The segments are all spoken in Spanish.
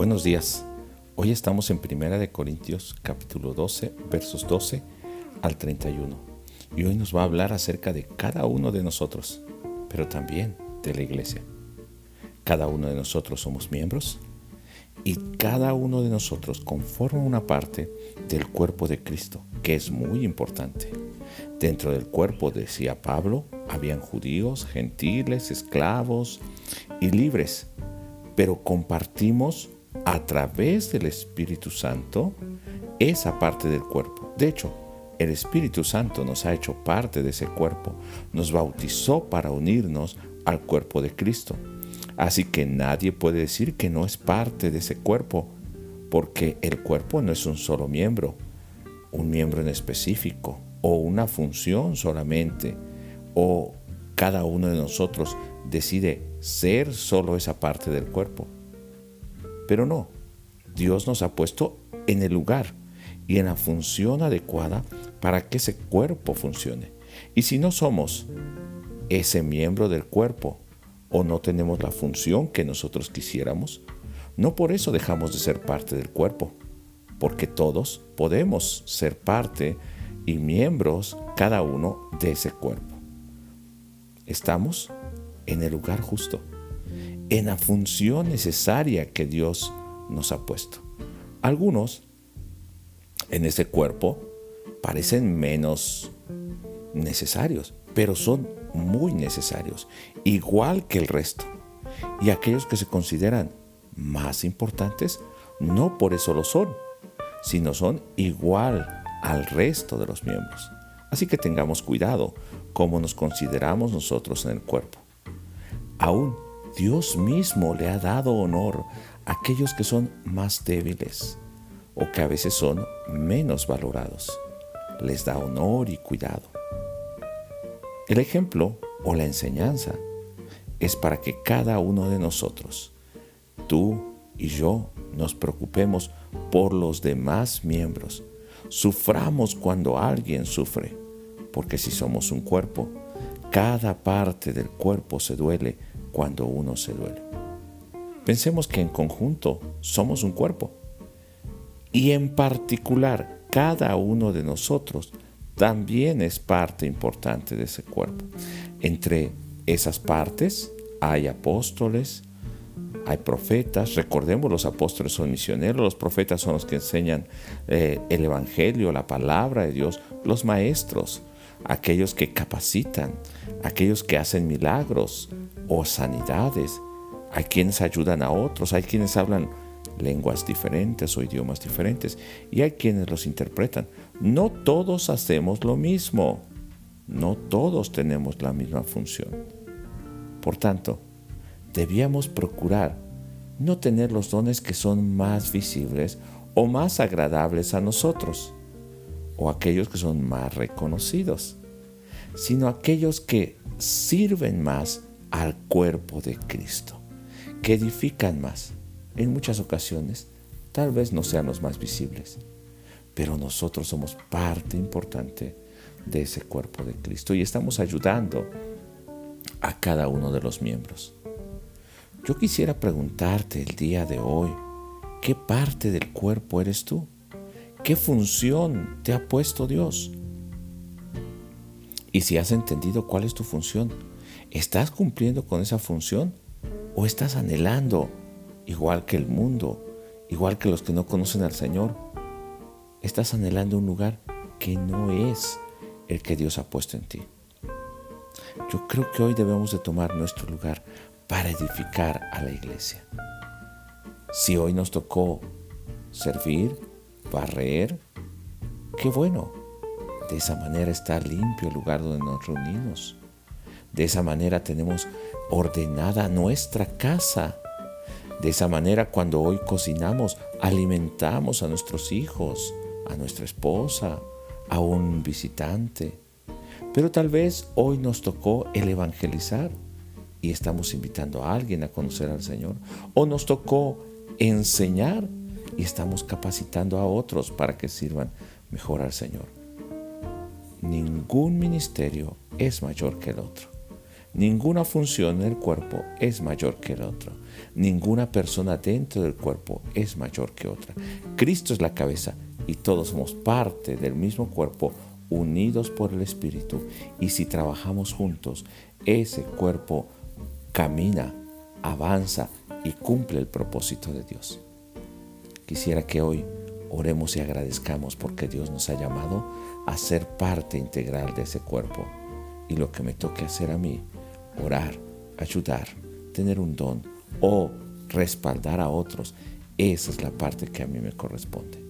Buenos días. Hoy estamos en Primera de Corintios capítulo 12, versos 12 al 31. Y hoy nos va a hablar acerca de cada uno de nosotros, pero también de la iglesia. Cada uno de nosotros somos miembros y cada uno de nosotros conforma una parte del cuerpo de Cristo, que es muy importante. Dentro del cuerpo, decía Pablo, habían judíos, gentiles, esclavos y libres, pero compartimos a través del Espíritu Santo esa parte del cuerpo. De hecho, el Espíritu Santo nos ha hecho parte de ese cuerpo, nos bautizó para unirnos al cuerpo de Cristo. Así que nadie puede decir que no es parte de ese cuerpo, porque el cuerpo no es un solo miembro, un miembro en específico, o una función solamente, o cada uno de nosotros decide ser solo esa parte del cuerpo. Pero no, Dios nos ha puesto en el lugar y en la función adecuada para que ese cuerpo funcione. Y si no somos ese miembro del cuerpo o no tenemos la función que nosotros quisiéramos, no por eso dejamos de ser parte del cuerpo, porque todos podemos ser parte y miembros cada uno de ese cuerpo. Estamos en el lugar justo en la función necesaria que Dios nos ha puesto. Algunos en ese cuerpo parecen menos necesarios, pero son muy necesarios, igual que el resto. Y aquellos que se consideran más importantes, no por eso lo son, sino son igual al resto de los miembros. Así que tengamos cuidado cómo nos consideramos nosotros en el cuerpo. Aún Dios mismo le ha dado honor a aquellos que son más débiles o que a veces son menos valorados. Les da honor y cuidado. El ejemplo o la enseñanza es para que cada uno de nosotros, tú y yo, nos preocupemos por los demás miembros. Suframos cuando alguien sufre, porque si somos un cuerpo, cada parte del cuerpo se duele cuando uno se duele. Pensemos que en conjunto somos un cuerpo y en particular cada uno de nosotros también es parte importante de ese cuerpo. Entre esas partes hay apóstoles, hay profetas, recordemos los apóstoles son misioneros, los profetas son los que enseñan eh, el Evangelio, la palabra de Dios, los maestros, aquellos que capacitan, aquellos que hacen milagros o sanidades. Hay quienes ayudan a otros, hay quienes hablan lenguas diferentes o idiomas diferentes y hay quienes los interpretan. No todos hacemos lo mismo, no todos tenemos la misma función. Por tanto, debíamos procurar no tener los dones que son más visibles o más agradables a nosotros o aquellos que son más reconocidos, sino aquellos que sirven más al cuerpo de Cristo, que edifican más. En muchas ocasiones, tal vez no sean los más visibles, pero nosotros somos parte importante de ese cuerpo de Cristo y estamos ayudando a cada uno de los miembros. Yo quisiera preguntarte el día de hoy, ¿qué parte del cuerpo eres tú? ¿Qué función te ha puesto Dios? Y si has entendido cuál es tu función, ¿estás cumpliendo con esa función o estás anhelando, igual que el mundo, igual que los que no conocen al Señor, estás anhelando un lugar que no es el que Dios ha puesto en ti? Yo creo que hoy debemos de tomar nuestro lugar para edificar a la iglesia. Si hoy nos tocó servir, barrer. Qué bueno. De esa manera está limpio el lugar donde nos reunimos. De esa manera tenemos ordenada nuestra casa. De esa manera cuando hoy cocinamos, alimentamos a nuestros hijos, a nuestra esposa, a un visitante. Pero tal vez hoy nos tocó el evangelizar y estamos invitando a alguien a conocer al Señor. O nos tocó enseñar y estamos capacitando a otros para que sirvan mejor al Señor. Ningún ministerio es mayor que el otro. Ninguna función en el cuerpo es mayor que la otra. Ninguna persona dentro del cuerpo es mayor que otra. Cristo es la cabeza y todos somos parte del mismo cuerpo unidos por el Espíritu. Y si trabajamos juntos, ese cuerpo camina, avanza y cumple el propósito de Dios. Quisiera que hoy oremos y agradezcamos porque Dios nos ha llamado a ser parte integral de ese cuerpo. Y lo que me toque hacer a mí orar, ayudar, tener un don o respaldar a otros, esa es la parte que a mí me corresponde.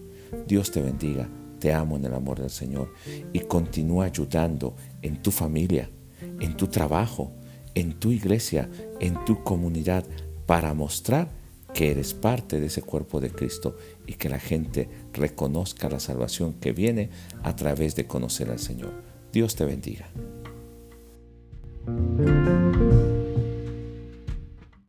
Dios te bendiga, te amo en el amor del Señor y continúa ayudando en tu familia, en tu trabajo, en tu iglesia, en tu comunidad, para mostrar que eres parte de ese cuerpo de Cristo y que la gente reconozca la salvación que viene a través de conocer al Señor. Dios te bendiga.